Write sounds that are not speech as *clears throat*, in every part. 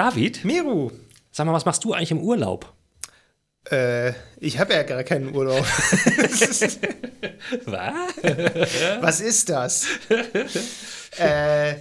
David, Meru, sag mal, was machst du eigentlich im Urlaub? äh, ich habe ja gar keinen Urlaub. *laughs* Was? Was ist das? äh,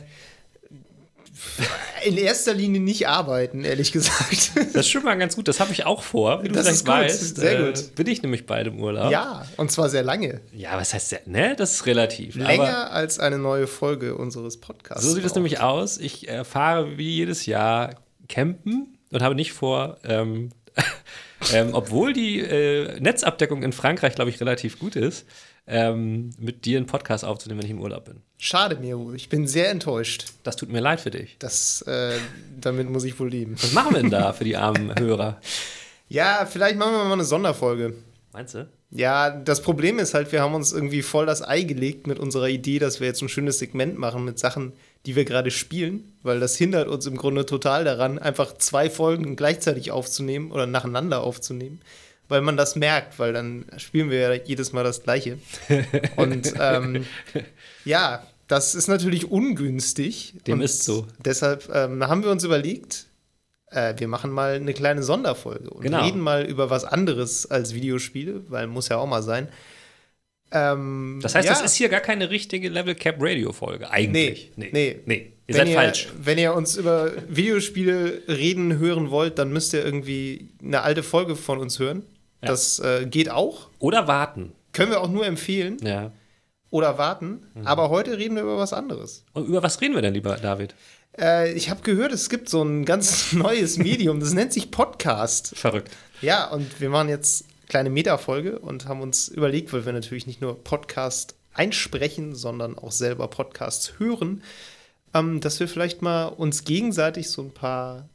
in erster Linie nicht arbeiten, ehrlich gesagt. Das ist schon mal ganz gut, das habe ich auch vor, wie du Das vielleicht ist gut, weißt. sehr äh, gut. Bin ich nämlich beide im Urlaub. ja, und zwar sehr lange. Ja, was heißt der? Ne, das ist relativ. Aber Länger als eine neue Folge unseres Podcasts. so sieht es nämlich aus. Ich äh, fahre wie jedes Jahr campen und habe nicht vor, ähm, *laughs* ähm, obwohl die äh, Netzabdeckung in Frankreich, glaube ich, relativ gut ist, ähm, mit dir einen Podcast aufzunehmen, wenn ich im Urlaub bin. Schade, Meru. Ich bin sehr enttäuscht. Das tut mir leid für dich. Das, äh, damit muss ich wohl leben. Was machen wir denn da für die armen *laughs* Hörer? Ja, vielleicht machen wir mal eine Sonderfolge. Meinst du? Ja, das Problem ist halt, wir haben uns irgendwie voll das Ei gelegt mit unserer Idee, dass wir jetzt ein schönes Segment machen mit Sachen, die wir gerade spielen, weil das hindert uns im Grunde total daran, einfach zwei Folgen gleichzeitig aufzunehmen oder nacheinander aufzunehmen, weil man das merkt, weil dann spielen wir ja jedes Mal das Gleiche. *laughs* Und ähm, ja, das ist natürlich ungünstig. Dem ist so. Deshalb ähm, haben wir uns überlegt, äh, wir machen mal eine kleine Sonderfolge und Genau. reden mal über was anderes als Videospiele, weil muss ja auch mal sein. Ähm, Das heißt, ja, das ist hier gar keine richtige Level Cap Radio Folge. Eigentlich. Nee, nee. nee. Ihr wenn seid ihr, falsch. Wenn ihr uns über Videospiele reden hören wollt, dann müsst ihr irgendwie eine alte Folge von uns hören. Ja. Das äh, geht auch. Oder warten. Können wir auch nur empfehlen Ja. oder warten. Mhm. Aber heute reden wir über was anderes. Und über was reden wir denn, lieber David? Äh, ich habe gehört, es gibt so ein ganz *laughs* neues Medium, das nennt sich Podcast. Verrückt. Ja, und wir machen jetzt kleine Meta-Folge und haben uns überlegt, weil wir natürlich nicht nur Podcast einsprechen, sondern auch selber Podcasts hören, ähm, dass wir vielleicht mal uns gegenseitig so ein paar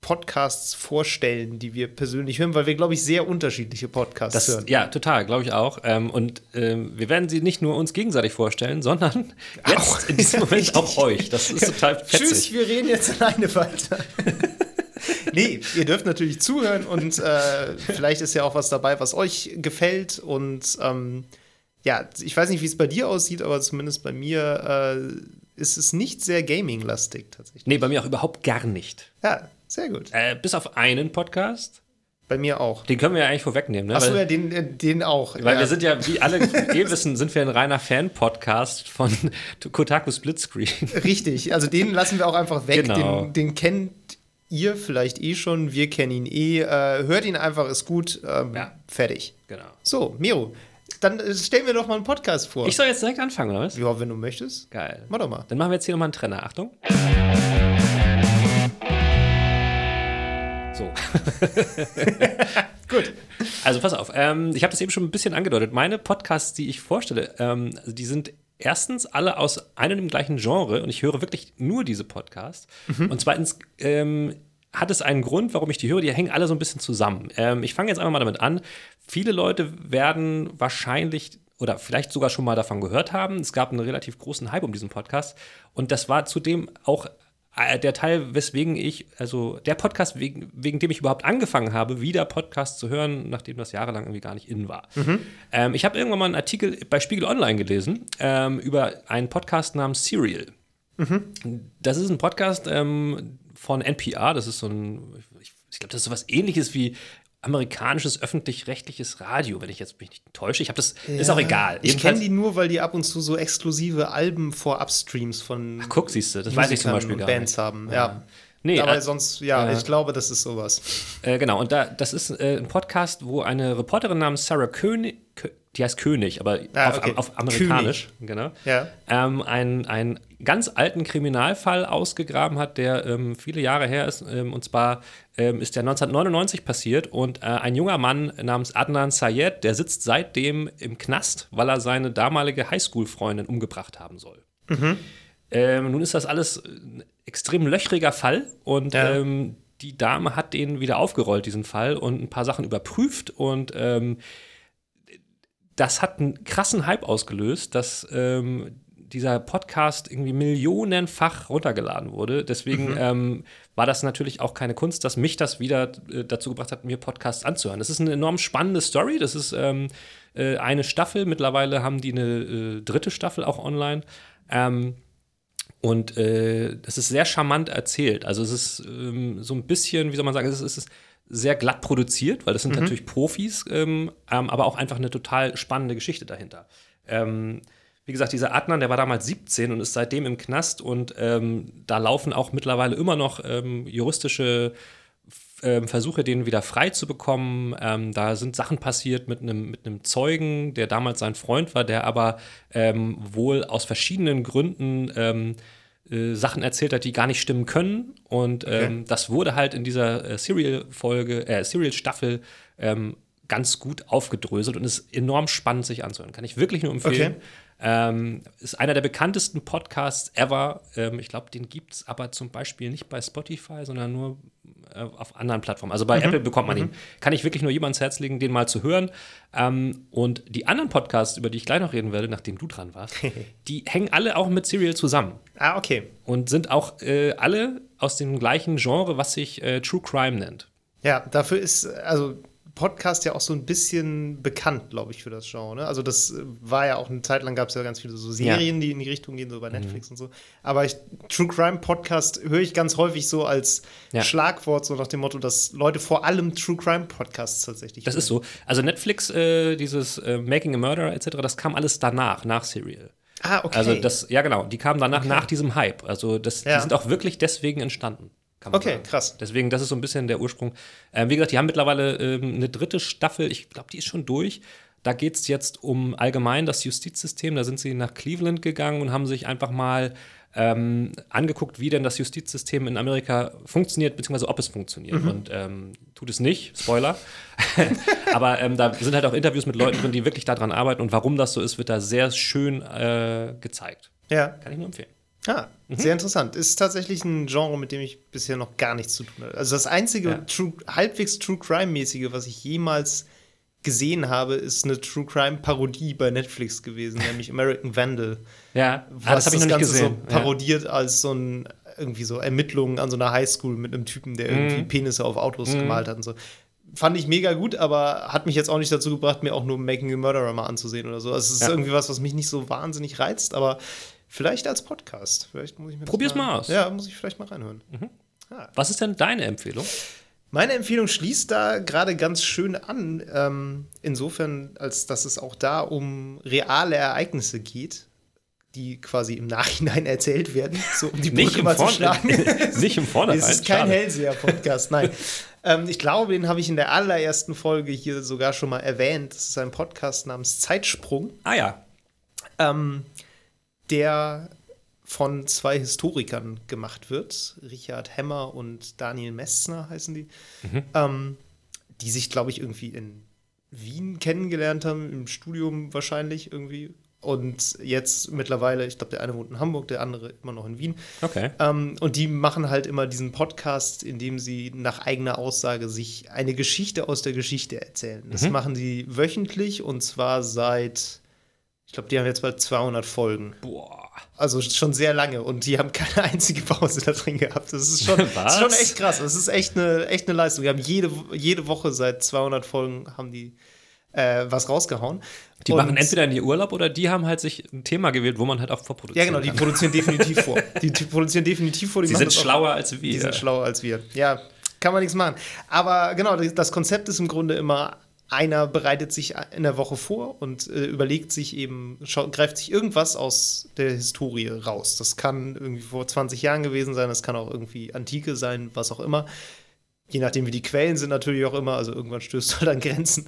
Podcasts vorstellen, die wir persönlich hören, weil wir, glaube ich, sehr unterschiedliche Podcasts Das, hören. ja, total, glaube ich auch. Ähm, und ähm, wir werden sie nicht nur uns gegenseitig vorstellen, sondern jetzt Auch. in diesem *laughs* Moment Richtig. auch euch. Das ist total fetzig. Tschüss, wir reden jetzt alleine weiter. *laughs* *laughs* nee, ihr dürft natürlich zuhören und äh, vielleicht ist ja auch was dabei, was euch gefällt. Und ähm, ja, ich weiß nicht, wie es bei dir aussieht, aber zumindest bei mir äh, ist es nicht sehr gaming-lastig tatsächlich. Nee, bei mir auch überhaupt gar nicht. Ja, sehr gut. Äh, bis auf einen Podcast. Bei mir auch. Den können wir ja eigentlich vorwegnehmen, ne? Achso, ja, den, äh, den auch. weil ja. wir sind ja, wie alle *laughs* eh wissen, sind wir ein reiner Fan-Podcast von *laughs* Kotaku Splitscreen. Richtig, also den lassen wir auch einfach weg. Genau. Den, den kennt ihr vielleicht eh schon, wir kennen ihn eh. Äh, hört ihn einfach, ist gut. Ähm, Ja. Fertig. Genau. So, Miro, dann äh, stellen wir doch mal einen Podcast vor. Ich soll jetzt direkt anfangen, oder was? ja, wenn du möchtest. Geil. Mach doch mal. Dann machen wir jetzt hier nochmal einen Trenner. Achtung. So. *laughs* Gut. Also pass auf, ähm, ich habe das eben schon ein bisschen angedeutet. Meine Podcasts, die ich vorstelle, ähm, also die sind erstens alle aus einem und dem gleichen Genre und ich höre wirklich nur diese Podcasts. Und zweitens ähm, hat es einen Grund, warum ich die höre. Die hängen alle so ein bisschen zusammen. Ähm, ich fange jetzt einfach mal damit an. Viele Leute werden wahrscheinlich oder vielleicht sogar schon mal davon gehört haben. Es gab einen relativ großen Hype um diesen Podcast und das war zudem auch der Teil, weswegen ich, also der Podcast, wegen, wegen dem ich überhaupt angefangen habe, wieder Podcasts zu hören, nachdem das jahrelang irgendwie gar nicht in war. Ähm, ich habe irgendwann mal einen Artikel bei Spiegel Online gelesen ähm, über einen Podcast namens Serial. Das ist ein Podcast ähm, von NPR, das ist so ein, ich, ich glaube, das ist sowas ähnliches wie amerikanisches öffentlich-rechtliches Radio, wenn ich jetzt mich nicht täusche. Ich habe das, ist auch egal. Ich kenne die nur, weil die ab und zu so exklusive Alben vor Upstreams von Guck, siehst du, das weiß ich zum Beispiel gar Bands nicht. haben. Ja. Nee, Aber äh, sonst, ja, äh, ich glaube, das ist sowas. Äh, genau, und da, das ist äh, ein Podcast, wo eine Reporterin namens Sarah König, Kö die heißt König, aber Ah, auf, okay. auf amerikanisch, genau, Ja. ähm, einen, einen ganz alten Kriminalfall ausgegraben hat, der ähm, viele Jahre her ist. Ähm, und zwar ähm, ist der 1999 passiert und äh, ein junger Mann namens Adnan Sayed, der sitzt seitdem im Knast, weil er seine damalige Highschool-Freundin umgebracht haben soll. Ähm, nun ist das alles ein extrem löchriger Fall und Ja. ähm, die Dame hat den wieder aufgerollt, diesen Fall, und ein paar Sachen überprüft und ähm, das hat einen krassen Hype ausgelöst, dass ähm, dieser Podcast irgendwie millionenfach runtergeladen wurde. Deswegen ähm, war das natürlich auch keine Kunst, dass mich das wieder äh, dazu gebracht hat, mir Podcasts anzuhören. Das ist eine enorm spannende Story. Das ist ähm, äh, eine Staffel. Mittlerweile haben die eine äh, dritte Staffel auch online. Ähm, Und äh, das ist sehr charmant erzählt. Also es ist ähm, so ein bisschen, wie soll man sagen, es ist, es ist sehr glatt produziert, weil das sind natürlich Profis, ähm, ähm, aber auch einfach eine total spannende Geschichte dahinter. Ähm, wie gesagt, dieser Adnan, der war damals 17 und ist seitdem im Knast und ähm, da laufen auch mittlerweile immer noch ähm, juristische ähm, Versuche, den wieder frei zu bekommen. Ähm, da sind Sachen passiert mit einem mit einem Zeugen, der damals sein Freund war, der aber wohl aus verschiedenen Gründen äh, Sachen erzählt hat, die gar nicht stimmen können. Und ähm, das wurde halt in dieser äh, Serial-Folge, äh, Serial-Staffel ähm, ganz gut aufgedröselt und ist enorm spannend, sich anzuhören. Kann ich wirklich nur empfehlen. Okay. Ähm, ist einer der bekanntesten Podcasts ever. Ähm, ich glaube, den gibt es aber zum Beispiel nicht bei Spotify, sondern nur äh, auf anderen Plattformen. Also bei Apple bekommt man ihn. Kann ich wirklich nur jedem ans Herz legen, den mal zu hören. Ähm, und die anderen Podcasts, über die ich gleich noch reden werde, nachdem du dran warst, *laughs* die hängen alle auch mit Serial zusammen Ah, okay. und sind auch äh, alle aus dem gleichen Genre, was sich äh, True Crime nennt. Ja, dafür ist also Podcast ja auch so ein bisschen bekannt, glaube ich, für das Genre. Ne? Also das äh, war ja auch eine Zeit lang gab es ja ganz viele so Serien, die in die Richtung gehen, so Mhm. bei Netflix und so. Aber ich, True Crime Podcast höre ich ganz häufig so als Ja. Schlagwort, so nach dem Motto, dass Leute vor allem True Crime Podcasts tatsächlich. Das ist so. Also Netflix, äh, dieses äh, Making a Murderer etc., das kam alles danach, nach Serial. Ah, okay. Also das, ja genau, die kamen danach nach diesem Hype. Also das, Ja. die sind auch wirklich deswegen entstanden. Okay, sagen. krass. Deswegen, das ist so ein bisschen der Ursprung. Ähm, wie gesagt, die haben mittlerweile ähm, eine dritte Staffel, ich glaube, die ist schon durch. Da geht es jetzt um allgemein das Justizsystem. Da sind sie nach Cleveland gegangen und haben sich einfach mal ähm, angeguckt, wie denn das Justizsystem in Amerika funktioniert, beziehungsweise ob es funktioniert. Und ähm, tut es nicht, Spoiler. *laughs* Aber ähm, da sind halt auch Interviews mit Leuten drin, die wirklich daran arbeiten. Und warum das so ist, wird da sehr schön äh, gezeigt. ja. Kann ich nur empfehlen. Ah, Mhm. sehr interessant. Ist tatsächlich ein Genre, mit dem ich bisher noch gar nichts zu tun habe. Also das einzige Ja. True, halbwegs True Crime-mäßige, was ich jemals gesehen habe, ist eine True Crime-Parodie bei Netflix gewesen, *laughs* nämlich American Vandal. Ja, Was ah, das habe ich noch nicht Ganze gesehen. so parodiert als so ein irgendwie so Ermittlungen an so einer Highschool mit einem Typen, der irgendwie Penisse auf Autos gemalt hat und so. Fand ich mega gut, aber hat mich jetzt auch nicht dazu gebracht, mir auch nur Making a Murderer mal anzusehen oder so. Also es ist Ja. irgendwie was, was mich nicht so wahnsinnig reizt, aber vielleicht als Podcast. Vielleicht muss ich mir Probier's mal aus. Ja, muss ich vielleicht mal reinhören. Ja. Was ist denn deine Empfehlung? Meine Empfehlung schließt da gerade ganz schön an, ähm, insofern, als dass es auch da um reale Ereignisse geht, die quasi im Nachhinein *laughs* erzählt werden, so um die Nicht Brücke mal zu schlagen. *laughs* nicht im Vornherein. Es ist kein. Hellseher-Podcast, nein. *laughs* ähm, ich glaube, den habe ich in der allerersten Folge hier sogar schon mal erwähnt. Das ist ein Podcast namens Zeitsprung, Ah ja. ähm, der von zwei Historikern gemacht wird. Richard Hemmer und Daniel Messner heißen die. Ähm, die sich, glaube ich, irgendwie in Wien kennengelernt haben, im Studium wahrscheinlich irgendwie. Und jetzt mittlerweile, ich glaube, der eine wohnt in Hamburg, der andere immer noch in Wien. Okay. Ähm, und die machen halt immer diesen Podcast, in dem sie nach eigener Aussage sich eine Geschichte aus der Geschichte erzählen. Das machen sie wöchentlich und zwar seit, ich glaube, die haben jetzt bald 200 Folgen. Boah. Also schon sehr lange und die haben keine *laughs* einzige Pause da drin gehabt. Das ist schon, *laughs* das ist schon echt krass. Das ist echt eine, echt eine Leistung. Die haben jede, jede Woche seit 200 Folgen haben die äh, was rausgehauen. Die Und- machen entweder in ihr Urlaub oder die haben halt sich ein Thema gewählt, wo man halt auch Ja, vorproduzieren genau, die kann. produzieren definitiv vor. *laughs* Die, die produzieren definitiv vor. Die Sie sind das auch- schlauer als wir. Die sind schlauer als wir. Ja, kann man nichts machen. Aber genau, das Konzept ist im Grunde immer, einer bereitet sich in der Woche vor und äh, überlegt sich eben, greift sich irgendwas aus der Historie raus. Das kann irgendwie vor 20 Jahren gewesen sein, das kann auch irgendwie Antike sein, was auch immer. Je nachdem, wie die Quellen sind, natürlich auch immer. Also irgendwann stößt du *laughs* halt an Grenzen.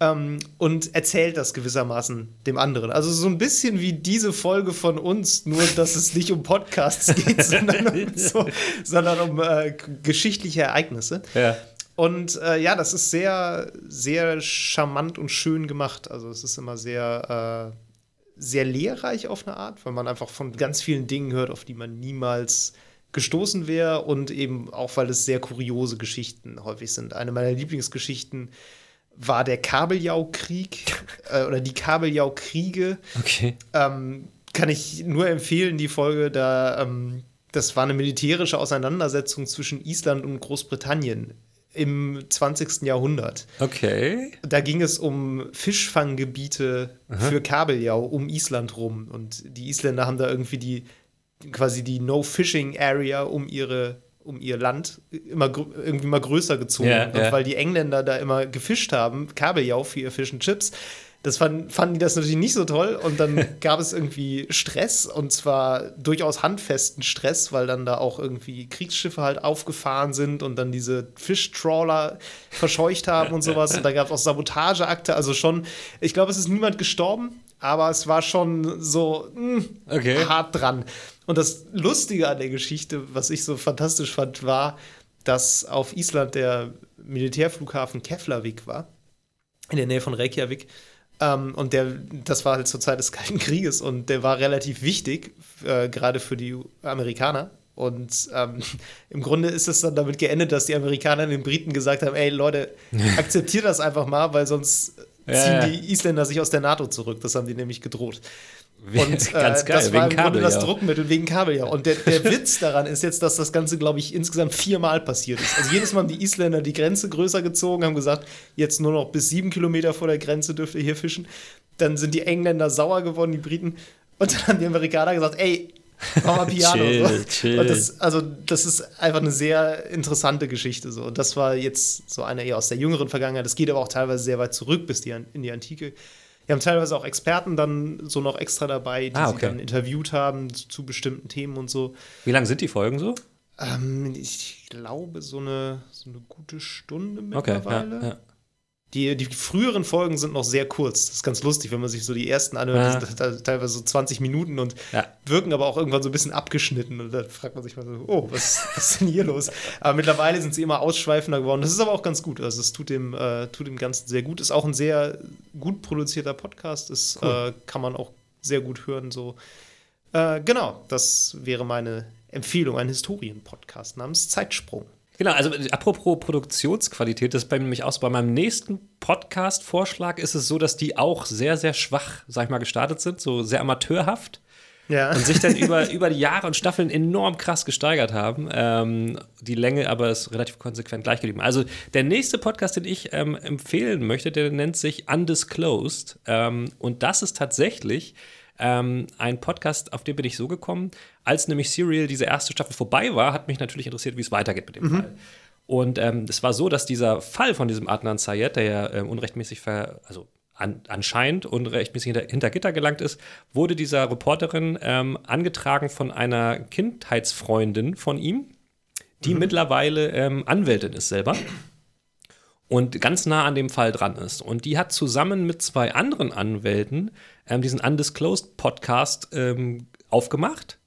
Ähm, und erzählt das gewissermaßen dem anderen. Also so ein bisschen wie diese Folge von uns, nur dass es nicht um Podcasts geht, *laughs* sondern um, *laughs* so, sondern um äh, geschichtliche Ereignisse. Ja. Und äh, ja, das ist sehr, sehr charmant und schön gemacht. Also es ist immer sehr, äh, sehr lehrreich auf eine Art, weil man einfach von ganz vielen Dingen hört, auf die man niemals gestoßen wäre und eben auch, weil es sehr kuriose Geschichten häufig sind. Eine meiner Lieblingsgeschichten war der Kabeljau-Krieg *laughs* äh, oder die Kabeljau-Kriege Okay. ähm, kann ich nur empfehlen, die Folge, da ähm, das war eine militärische Auseinandersetzung zwischen Island und Großbritannien im 20. Jahrhundert. Okay. Da ging es um Fischfanggebiete für Kabeljau um Island rum. Und die Isländer haben da irgendwie die quasi die No-Fishing-Area um ihre um ihr Land immer irgendwie mal größer gezogen. Ja, und ja. weil die Engländer da immer gefischt haben, Kabeljau für ihr Fish and Chips, das fanden, fanden die das natürlich nicht so toll. Und dann *laughs* gab es irgendwie Stress und zwar durchaus handfesten Stress, weil dann da auch irgendwie Kriegsschiffe halt aufgefahren sind und dann diese Fischtrawler verscheucht haben und sowas. Und da gab es auch Sabotageakte. Also schon, ich glaube, es ist niemand gestorben, aber es war schon so mh, Okay. hart dran. Und das Lustige an der Geschichte, was ich so fantastisch fand, war, dass auf Island der Militärflughafen Keflavik war, in der Nähe von Reykjavik. Ähm, und der, das war halt zur Zeit des Kalten Krieges und der war relativ wichtig, äh, gerade für die Amerikaner. Und ähm, *laughs* im Grunde ist es dann damit geendet, dass die Amerikaner den Briten gesagt haben: Ey Leute, *laughs* akzeptiert das einfach mal, weil sonst ziehen Ja, ja. die Isländer sich aus der NATO zurück. Das haben die nämlich gedroht. Und äh, Ganz geil, das war im Grunde das Kabeljau. Druckmittel wegen Kabeljau. Und der, der *laughs* Witz daran ist jetzt, dass das Ganze, glaube ich, insgesamt viermal passiert ist. Also jedes Mal haben die Isländer die Grenze größer gezogen, haben gesagt, jetzt nur noch bis sieben Kilometer vor der Grenze dürft ihr hier fischen. Dann sind die Engländer sauer geworden, die Briten. Und dann haben die Amerikaner gesagt, ey, *laughs* mach mal Piano. Chill, so. chill. Und das, also das ist einfach eine sehr interessante Geschichte. So. Und das war jetzt so eine eher aus der jüngeren Vergangenheit. Das geht aber auch teilweise sehr weit zurück bis die, in die Antike. Wir haben teilweise auch Experten dann so noch extra dabei, die Ah, sie okay. dann interviewt haben zu, zu bestimmten Themen und so. Wie lang sind die Folgen so? Ähm, ich glaube, so eine, so eine gute Stunde Okay, mittlerweile. ja, ja. Die, die früheren Folgen sind noch sehr kurz. Das ist ganz lustig, wenn man sich so die ersten anhört. Ja. Die sind te- teilweise so 20 Minuten und Ja. wirken aber auch irgendwann so ein bisschen abgeschnitten. Und da fragt man sich mal so, oh, was, was ist denn hier los? Aber mittlerweile sind sie immer ausschweifender geworden. Das ist aber auch ganz gut. Also es tut dem, äh, tut dem Ganzen sehr gut. Ist auch ein sehr gut produzierter Podcast. Das Cool. äh, kann man auch sehr gut hören. So. Äh, genau, das wäre meine Empfehlung. Ein Historien-Podcast namens Zeitsprung. Genau, also äh, apropos Produktionsqualität, das ist bei mir nämlich auch so. Bei meinem nächsten Podcast-Vorschlag ist es so, dass die auch sehr, sehr schwach, sag ich mal, gestartet sind, so sehr amateurhaft Ja. und sich dann *laughs* über, über die Jahre und Staffeln enorm krass gesteigert haben. Ähm, die Länge aber ist relativ konsequent gleich geblieben. Also der nächste Podcast, den ich ähm, empfehlen möchte, der nennt sich Undisclosed. Ähm, und das ist tatsächlich ähm, ein Podcast, auf den bin ich so gekommen, als nämlich Serial diese erste Staffel vorbei war, hat mich natürlich interessiert, wie es weitergeht mit dem Fall. Und ähm, es war so, dass dieser Fall von diesem Adnan Sayed, der ja ähm, unrechtmäßig ver, also an, anscheinend unrechtmäßig hinter, hinter Gitter gelangt ist, wurde dieser Reporterin ähm, angetragen von einer Kindheitsfreundin von ihm, die mittlerweile ähm, Anwältin ist selber und ganz nah an dem Fall dran ist. Und die hat zusammen mit zwei anderen Anwälten ähm, diesen Undisclosed Podcast ähm, aufgemacht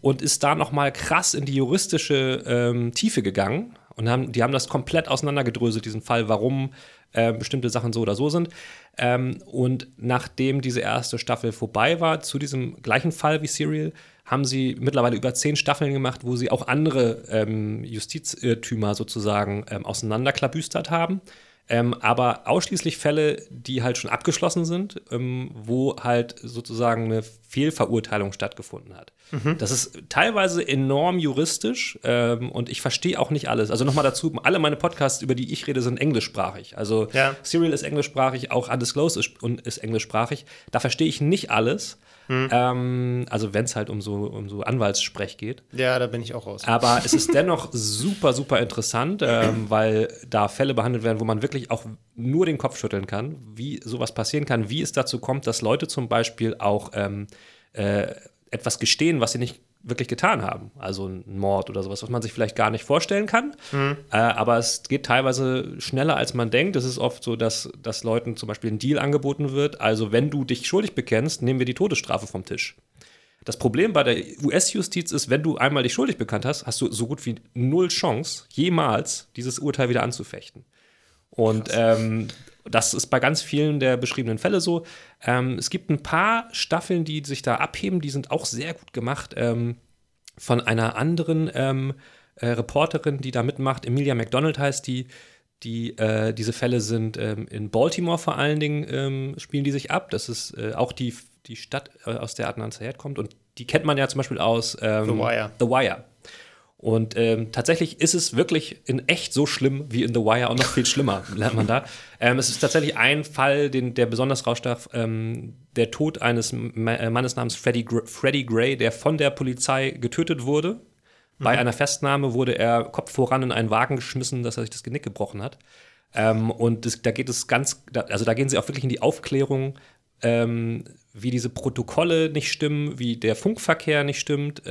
und ist da noch mal krass in die juristische ähm, Tiefe gegangen und haben, die haben das komplett auseinandergedröselt, diesen Fall, warum äh, bestimmte Sachen so oder so sind. Ähm, und nachdem diese erste Staffel vorbei war, zu diesem gleichen Fall wie Serial, haben sie mittlerweile über zehn Staffeln gemacht, wo sie auch andere ähm, Justizirrtümer sozusagen ähm, auseinanderklabüstert haben. Ähm, aber ausschließlich Fälle, die halt schon abgeschlossen sind, ähm, wo halt sozusagen eine Fehlverurteilung stattgefunden hat. Das ist teilweise enorm juristisch ähm, und ich verstehe auch nicht alles. Also nochmal dazu, alle meine Podcasts, über die ich rede, sind englischsprachig. Also Ja. Serial ist englischsprachig, auch Undisclosed ist, ist englischsprachig. Da verstehe ich nicht alles. Ähm, also wenn es halt um so, um so Anwaltssprech geht. Ja, da bin ich auch raus. Aber es ist dennoch super, super interessant, *clears throat* ähm, weil da Fälle behandelt werden, wo man wirklich auch nur den Kopf schütteln kann, wie sowas passieren kann, wie es dazu kommt, dass Leute zum Beispiel auch ähm, äh, etwas gestehen, was sie nicht wirklich getan haben. Also ein Mord oder sowas, was man sich vielleicht gar nicht vorstellen kann. Äh, aber es geht teilweise schneller, als man denkt. Es ist oft so, dass, dass Leuten zum Beispiel ein Deal angeboten wird. Also wenn du dich schuldig bekennst, nehmen wir die Todesstrafe vom Tisch. Das Problem bei der US-Justiz ist, wenn du einmal dich schuldig bekannt hast, hast du so gut wie null Chance, jemals dieses Urteil wieder anzufechten. Und ähm, das ist bei ganz vielen der beschriebenen Fälle so. Ähm, es gibt ein paar Staffeln, die sich da abheben, die sind auch sehr gut gemacht. Ähm, von einer anderen ähm, äh, Reporterin, die da mitmacht, Emilia McDonald heißt die. Die, äh, diese Fälle sind ähm, in Baltimore vor allen Dingen, ähm, spielen die sich ab. Das ist äh, auch die, die Stadt, äh, aus der Adnan Sayed kommt. Und die kennt man ja zum Beispiel aus ähm, The Wire. The Wire. Und ähm, tatsächlich ist es wirklich in echt so schlimm wie in The Wire und noch viel schlimmer, *laughs* lernt man da. Ähm, es ist tatsächlich ein Fall, den, der besonders rausstach, ähm, der Tod eines Ma äh, Mannes namens Freddie, Gr Freddie Gray, der von der Polizei getötet wurde. Mhm. Bei einer Festnahme wurde er Kopf voran in einen Wagen geschmissen, dass er sich das Genick gebrochen hat. Ähm, und das, da geht es ganz, also da gehen sie auch wirklich in die Aufklärung, ähm, wie diese Protokolle nicht stimmen, wie der Funkverkehr nicht stimmt.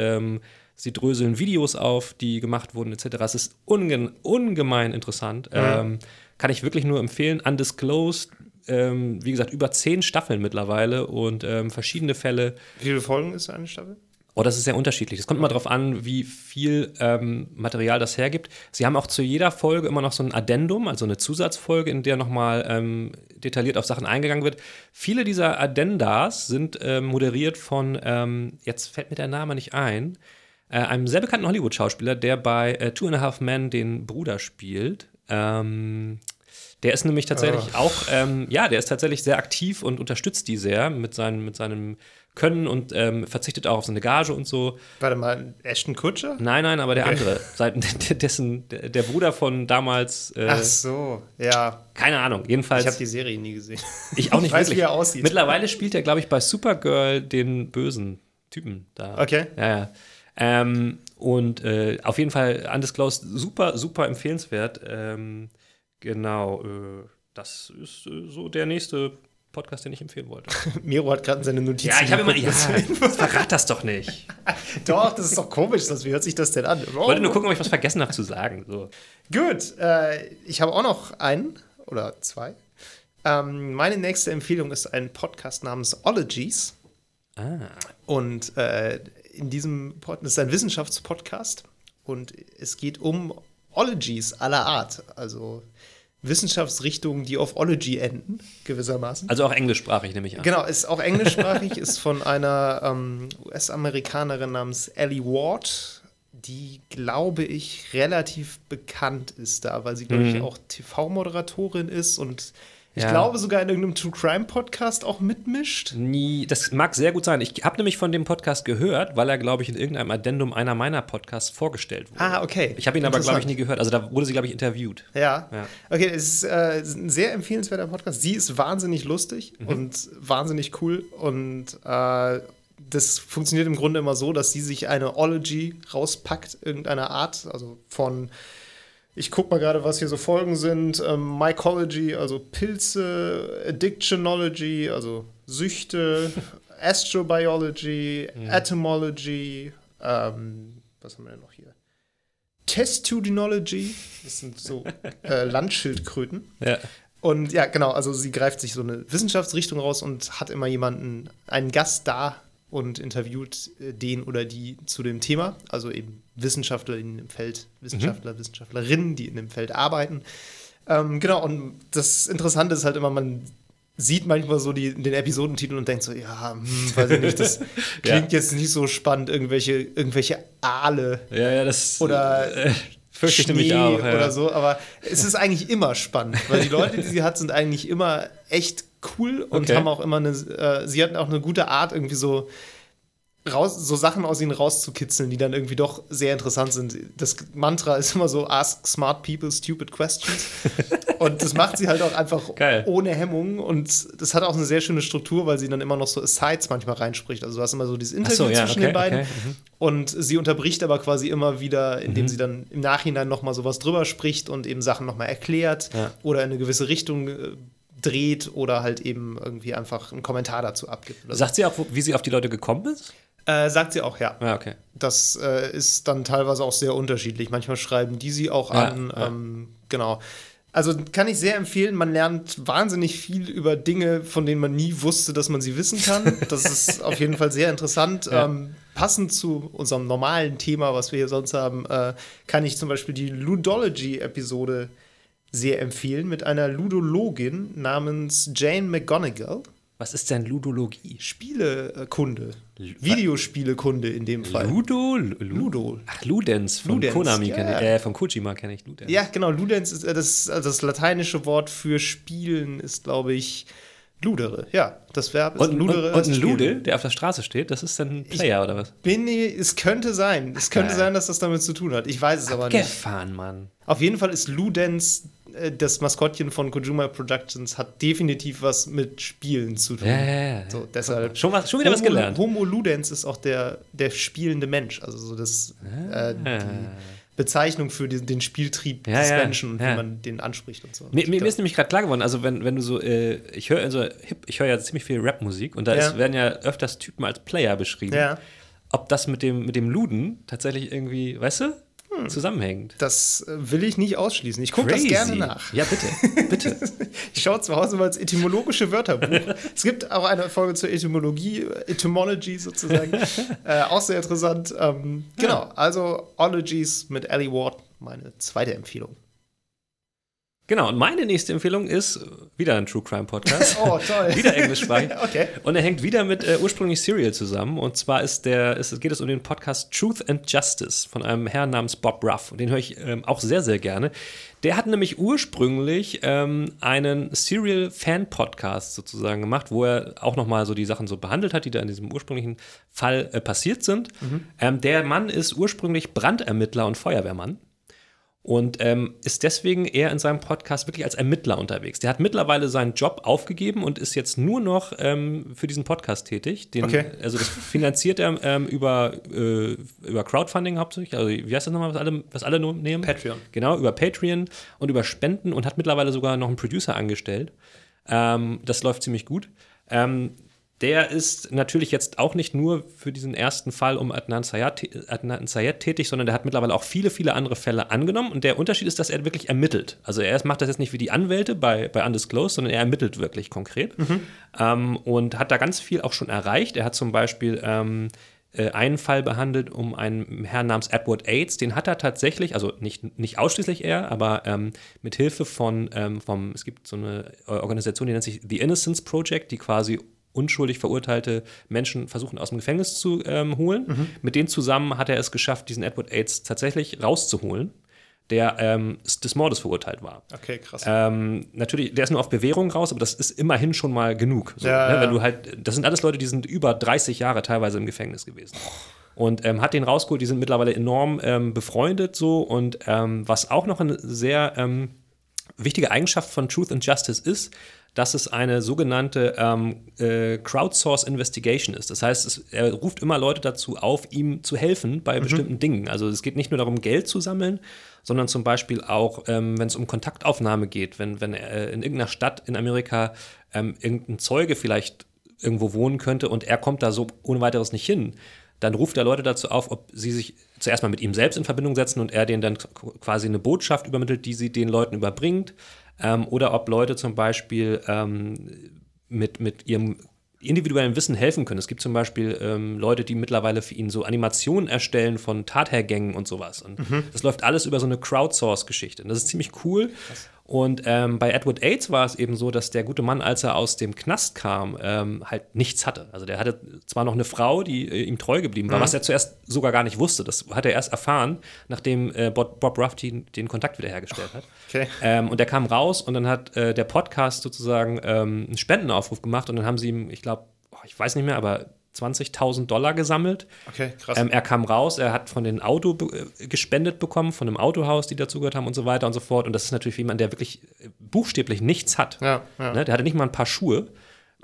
Sie dröseln Videos auf, die gemacht wurden, etc. Es ist unge ungemein interessant. Ja. Ähm, kann ich wirklich nur empfehlen. Undisclosed, ähm, wie gesagt, über zehn Staffeln mittlerweile und ähm, verschiedene Fälle. Wie viele Folgen ist eine Staffel? Oh, das ist sehr unterschiedlich. Es kommt immer darauf an, wie viel ähm, Material das hergibt. Sie haben auch zu jeder Folge immer noch so ein Addendum, also eine Zusatzfolge, in der nochmal ähm, detailliert auf Sachen eingegangen wird. Viele dieser Addendas sind ähm, moderiert von, ähm, jetzt fällt mir der Name nicht ein, einem sehr bekannten Hollywood-Schauspieler, der bei äh, Two and a Half Men den Bruder spielt. Ähm, der ist nämlich tatsächlich oh. auch, ähm, ja, der ist tatsächlich sehr aktiv und unterstützt die sehr mit, seinen, mit seinem Können und ähm, verzichtet auch auf seine Gage und so. Warte mal, Ashton Kutcher? Nein, nein, aber der okay. andere. Seit, *laughs* dessen, der, der, Bruder von damals. Äh, Ach so, ja. Keine Ahnung, jedenfalls. Ich habe die Serie nie gesehen. Ich auch nicht ich weiß, wirklich. wie er aussieht. Mittlerweile spielt er, glaube ich, bei Supergirl den bösen Typen da. Okay. Ja, ja. Ähm, und äh, auf jeden Fall Undisclosed super, super empfehlenswert. Ähm, genau, äh, das ist äh, so der nächste Podcast, den ich empfehlen wollte. *laughs* Miro hat gerade seine Notizen. Ja, ich habe immer. Ja, *laughs* verrat das doch nicht. *laughs* doch, das ist doch komisch. Wie hört sich das denn an? Ich wollte nur gucken, ob ich was vergessen habe zu sagen. So. Gut, äh, ich habe auch noch einen oder zwei. Ähm, meine nächste Empfehlung ist ein Podcast namens Ologies. Ah. Und äh, in diesem Podcast, das ist ein Wissenschaftspodcast und es geht um Ologies aller Art, also Wissenschaftsrichtungen, die auf Ology enden, gewissermaßen. Also auch englischsprachig, nehme ich an. Genau, ist auch englischsprachig, *laughs* ist von einer ähm, US-Amerikanerin namens Ellie Ward, die, glaube ich, relativ bekannt ist da, weil sie, glaube mhm. ich, auch TV-Moderatorin ist und ich ja. glaube sogar in irgendeinem True Crime Podcast auch mitmischt. Nie, das mag sehr gut sein. Ich habe nämlich von dem Podcast gehört, weil er, glaube ich, in irgendeinem Addendum einer meiner Podcasts vorgestellt wurde. Ah, okay. Ich habe ihn aber, glaube ich, nie gehört. Also da wurde sie, glaube ich, interviewt. Ja. ja. Okay, es ist äh, ein sehr empfehlenswerter Podcast. Sie ist wahnsinnig lustig mhm. und wahnsinnig cool und äh, das funktioniert im Grunde immer so, dass sie sich eine Ology rauspackt, irgendeiner Art, also von ich gucke mal gerade, was hier so Folgen sind. Ähm, Mycology, also Pilze, Addictionology, also Süchte, *laughs* Astrobiology, mhm. Atomology, ähm, was haben wir denn noch hier? Testudinology, das sind so äh, *laughs* Landschildkröten. Ja. Und ja, genau, also sie greift sich so eine Wissenschaftsrichtung raus und hat immer jemanden, einen Gast da, und interviewt äh, den oder die zu dem Thema, also eben Wissenschaftler in dem Feld, Wissenschaftler, mhm. Wissenschaftlerinnen, die in dem Feld arbeiten. Ähm, genau, und das Interessante ist halt immer, man sieht manchmal so die, den Episodentitel und denkt so, ja, hm, weiß ich nicht, das *laughs* klingt ja. jetzt nicht so spannend, irgendwelche, irgendwelche Aale ja, ja, das, oder äh, Schnee auch, ja. oder so, aber es ist eigentlich immer spannend, weil die Leute, die sie hat, sind eigentlich immer echt cool und okay. haben auch immer eine, äh, sie hatten auch eine gute Art, irgendwie so raus, so Sachen aus ihnen rauszukitzeln, die dann irgendwie doch sehr interessant sind. Das Mantra ist immer so, ask smart people stupid questions. *laughs* und das macht sie halt auch einfach Geil. ohne Hemmung. Und das hat auch eine sehr schöne Struktur, weil sie dann immer noch so Asides manchmal reinspricht. Also du hast immer so dieses Interview so, ja, zwischen okay, den beiden. Okay, mhm. und sie unterbricht aber quasi immer wieder, indem mhm. sie dann im Nachhinein noch mal sowas drüber spricht und eben Sachen noch mal erklärt ja. oder in eine gewisse Richtung äh, dreht oder halt eben irgendwie einfach einen Kommentar dazu abgibt. Sagt sie auch, wie sie auf die Leute gekommen ist? Äh, sagt sie auch, ja. Ja, okay. Das äh, ist dann teilweise auch sehr unterschiedlich. Manchmal schreiben die sie auch ja, an. Ja. Ähm, genau. Also kann ich sehr empfehlen. Man lernt wahnsinnig viel über Dinge, von denen man nie wusste, dass man sie wissen kann. Das ist *laughs* auf jeden Fall sehr interessant. Ähm, passend zu unserem normalen Thema, was wir hier sonst haben, äh, kann ich zum Beispiel die Ludology-Episode sehr empfehlen mit einer Ludologin namens Jane McGonigal. Was ist denn Ludologie? Spielekunde. Videospielekunde in dem Fall. Ludo? Ludo. Ach, Ludens von Ludens, Konami ja. kenne ich. Äh, von Kojima kenne ich Ludens. Ja, genau. Ludens ist äh, das, also das lateinische Wort für Spielen ist, glaube ich, Ludere, ja. Das Verb ist Und, Ludere. und, und ein. Lude, der auf der Straße steht, das ist dann ein Player oder was? Bin ich, es könnte sein. Es könnte sein, dass das damit zu tun hat. Ich weiß es aber nicht. Gefahren, Mann. Auf jeden Fall ist Ludens, äh, das Maskottchen von Kojima Productions, hat definitiv was mit Spielen zu tun. Ja, ja, ja. So, deshalb. Schon, was, schon wieder was Homo, gelernt. Homo Ludens ist auch der, der spielende Mensch. Also so das, äh, die Bezeichnung für den, den Spieltrieb Ja, des ja, Menschen und ja. wie man den anspricht und so. Mir, mir, ist nämlich gerade klar geworden, also wenn, wenn du so, äh, ich höre also Hip, ich höre ja ziemlich viel Rapmusik und da ist, werden ja öfters Typen als Player beschrieben. Ob das mit dem, mit dem Luden tatsächlich irgendwie, weißt du, Hm. zusammenhängt. Das äh, will ich nicht ausschließen. Ich gucke das gerne nach. Ja, bitte, bitte. *laughs* Ich schaue zu Hause mal ins etymologische Wörterbuch. es gibt auch eine Folge zur Etymologie, äh, Etymology sozusagen. *laughs* äh, auch sehr interessant. Ähm, genau, also Ologies mit Ellie Ward, meine zweite Empfehlung. Genau, und meine nächste Empfehlung ist wieder ein True Crime Podcast. *laughs* Oh, toll. *laughs* wieder englischsprachig. *laughs* Okay. Und er hängt wieder mit äh, ursprünglich Serial zusammen. Und zwar ist der, ist, geht es um den Podcast Truth and Justice von einem Herrn namens Bob Ruff. Und den höre ich ähm, auch sehr, sehr gerne. Der hat nämlich ursprünglich ähm, einen Serial-Fan-Podcast sozusagen gemacht, wo er auch nochmal so die Sachen so behandelt hat, die da in diesem ursprünglichen Fall äh, passiert sind. Ähm, der Mann ist ursprünglich Brandermittler und Feuerwehrmann und ähm, ist deswegen eher in seinem Podcast wirklich als Ermittler unterwegs. Der hat mittlerweile seinen Job aufgegeben und ist jetzt nur noch ähm, für diesen Podcast tätig. Den, Okay. Also das finanziert er ähm, über, äh, über Crowdfunding hauptsächlich. Also wie heißt das nochmal, was alle, was alle nehmen? Patreon. Genau, über Patreon und über Spenden und hat mittlerweile sogar noch einen Producer angestellt. Ähm, das läuft ziemlich gut. Ähm, der ist natürlich jetzt auch nicht nur für diesen ersten Fall um Adnan Sayed, Adnan Sayed tätig, sondern der hat mittlerweile auch viele, viele andere Fälle angenommen. Und der Unterschied ist, dass er wirklich ermittelt. Also er macht das jetzt nicht wie die Anwälte bei, bei Undisclosed, sondern er ermittelt wirklich konkret. Ähm, und hat da ganz viel auch schon erreicht. Er hat zum Beispiel ähm, äh, einen Fall behandelt um einen Herrn namens Edward Aids. Den hat er tatsächlich, also nicht, nicht ausschließlich er, aber ähm, mit Hilfe von, ähm, vom, es gibt so eine Organisation, die nennt sich The Innocence Project, die quasi unschuldig verurteilte Menschen versuchen aus dem Gefängnis zu ähm, holen. Mit denen zusammen hat er es geschafft, diesen Edward Aids tatsächlich rauszuholen, der ähm, des Mordes verurteilt war. Okay, krass. Ähm, natürlich, der ist nur auf Bewährung raus, aber das ist immerhin schon mal genug. So, Ja, ne? ja. Wenn du halt, das sind alles Leute, die sind über 30 Jahre teilweise im Gefängnis gewesen. Und ähm, hat den rausgeholt, die sind mittlerweile enorm ähm, befreundet so. Und ähm, was auch noch eine sehr wichtige Eigenschaft von Truth and Justice ist, dass es eine sogenannte ähm, äh, Crowdsource Investigation ist. Das heißt, es, er ruft immer Leute dazu auf, ihm zu helfen bei bestimmten Dingen. Also es geht nicht nur darum, Geld zu sammeln, sondern zum Beispiel auch, ähm, wenn es um Kontaktaufnahme geht, wenn, wenn äh, in irgendeiner Stadt in Amerika ähm, irgendein Zeuge vielleicht irgendwo wohnen könnte und er kommt da so ohne weiteres nicht hin, dann ruft er Leute dazu auf, ob sie sich zuerst mal mit ihm selbst in Verbindung setzen und er denen dann quasi eine Botschaft übermittelt, die sie den Leuten überbringt. Ähm, oder ob Leute zum Beispiel ähm, mit, mit ihrem individuellen Wissen helfen können. Es gibt zum Beispiel ähm, Leute, die mittlerweile für ihn so Animationen erstellen von Tathergängen und sowas. Und das läuft alles über so eine Crowdsource-Geschichte. Und das ist ziemlich cool. Und ähm, bei Edward Aids war es eben so, dass der gute Mann, als er aus dem Knast kam, ähm, halt nichts hatte. Also der hatte zwar noch eine Frau, die äh, ihm treu geblieben war, was er zuerst sogar gar nicht wusste. Das hat er erst erfahren, nachdem äh, Bob, Bob den, Kontakt wiederhergestellt hat. Okay. Ähm, und der kam raus und dann hat äh, der Podcast sozusagen ähm, einen Spendenaufruf gemacht und dann haben sie ihm, ich glaube, ich weiß nicht mehr, aber 20.000 Dollar gesammelt. Okay, krass. Ähm, er kam raus, er hat von den Auto äh, gespendet bekommen, von einem Autohaus, die dazugehört haben und so weiter und so fort. Und das ist natürlich für jemand, der wirklich äh, buchstäblich nichts hat. Ja, ja. Ne? Der hatte nicht mal ein paar Schuhe.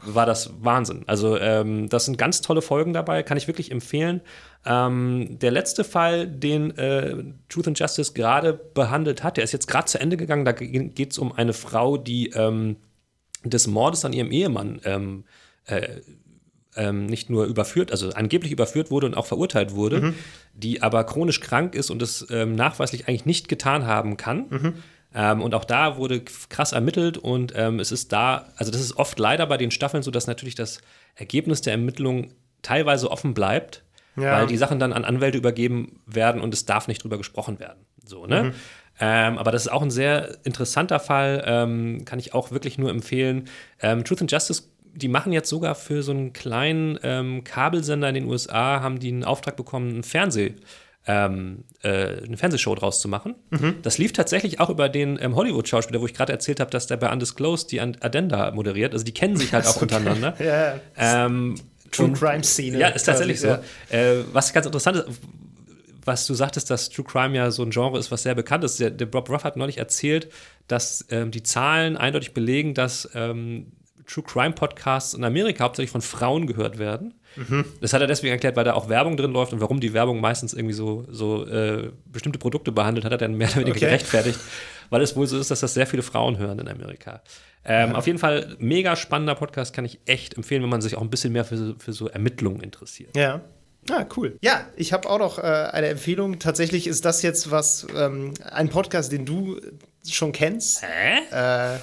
War das Wahnsinn. Also, ähm, das sind ganz tolle Folgen dabei, kann ich wirklich empfehlen. Ähm, der letzte Fall, den äh, Truth and Justice gerade behandelt hat, der ist jetzt gerade zu Ende gegangen. Da geht es um eine Frau, die ähm, des Mordes an ihrem Ehemann ähm, äh, ähm, nicht nur überführt, also angeblich überführt wurde und auch verurteilt wurde, die aber chronisch krank ist und es ähm, nachweislich eigentlich nicht getan haben kann. Ähm, und auch da wurde krass ermittelt und ähm, es ist da, also das ist oft leider bei den Staffeln so, dass natürlich das Ergebnis der Ermittlung teilweise offen bleibt, Ja. weil die Sachen dann an Anwälte übergeben werden und es darf nicht drüber gesprochen werden. So, ne? Ähm, aber das ist auch ein sehr interessanter Fall, ähm, kann ich auch wirklich nur empfehlen. Ähm, Truth and Justice, die machen jetzt sogar für so einen kleinen ähm, Kabelsender in den USA, haben die einen Auftrag bekommen, einen Fernseh, ähm, äh, eine Fernsehshow draus zu machen. Mhm. Das lief tatsächlich auch über den ähm, Hollywood-Schauspieler, wo ich gerade erzählt habe, dass der bei Undisclosed die Addenda moderiert. Also die kennen sich halt *laughs* auch untereinander. *laughs* Ja. Ähm, True Crime Szene. Ja, ist tatsächlich so. quasi, Äh, was ganz interessant ist, was du sagtest, dass True Crime ja so ein Genre ist, was sehr bekannt ist. Der, der Bob Ruff hat neulich erzählt, dass ähm, die Zahlen eindeutig belegen, dass ähm, True Crime Podcasts in Amerika hauptsächlich von Frauen gehört werden. Das hat er deswegen erklärt, weil da auch Werbung drin läuft und warum die Werbung meistens irgendwie so, so äh, bestimmte Produkte behandelt, hat er dann mehr oder weniger Okay. gerechtfertigt, weil es wohl so ist, dass das sehr viele Frauen hören in Amerika. Ähm, Auf jeden Fall mega spannender Podcast, kann ich echt empfehlen, wenn man sich auch ein bisschen mehr für, für so Ermittlungen interessiert. Ja. Ah, cool. Ja, ich habe auch noch äh, eine Empfehlung. Tatsächlich ist das jetzt was, ähm, ein Podcast, den du schon kennst, Hä? äh,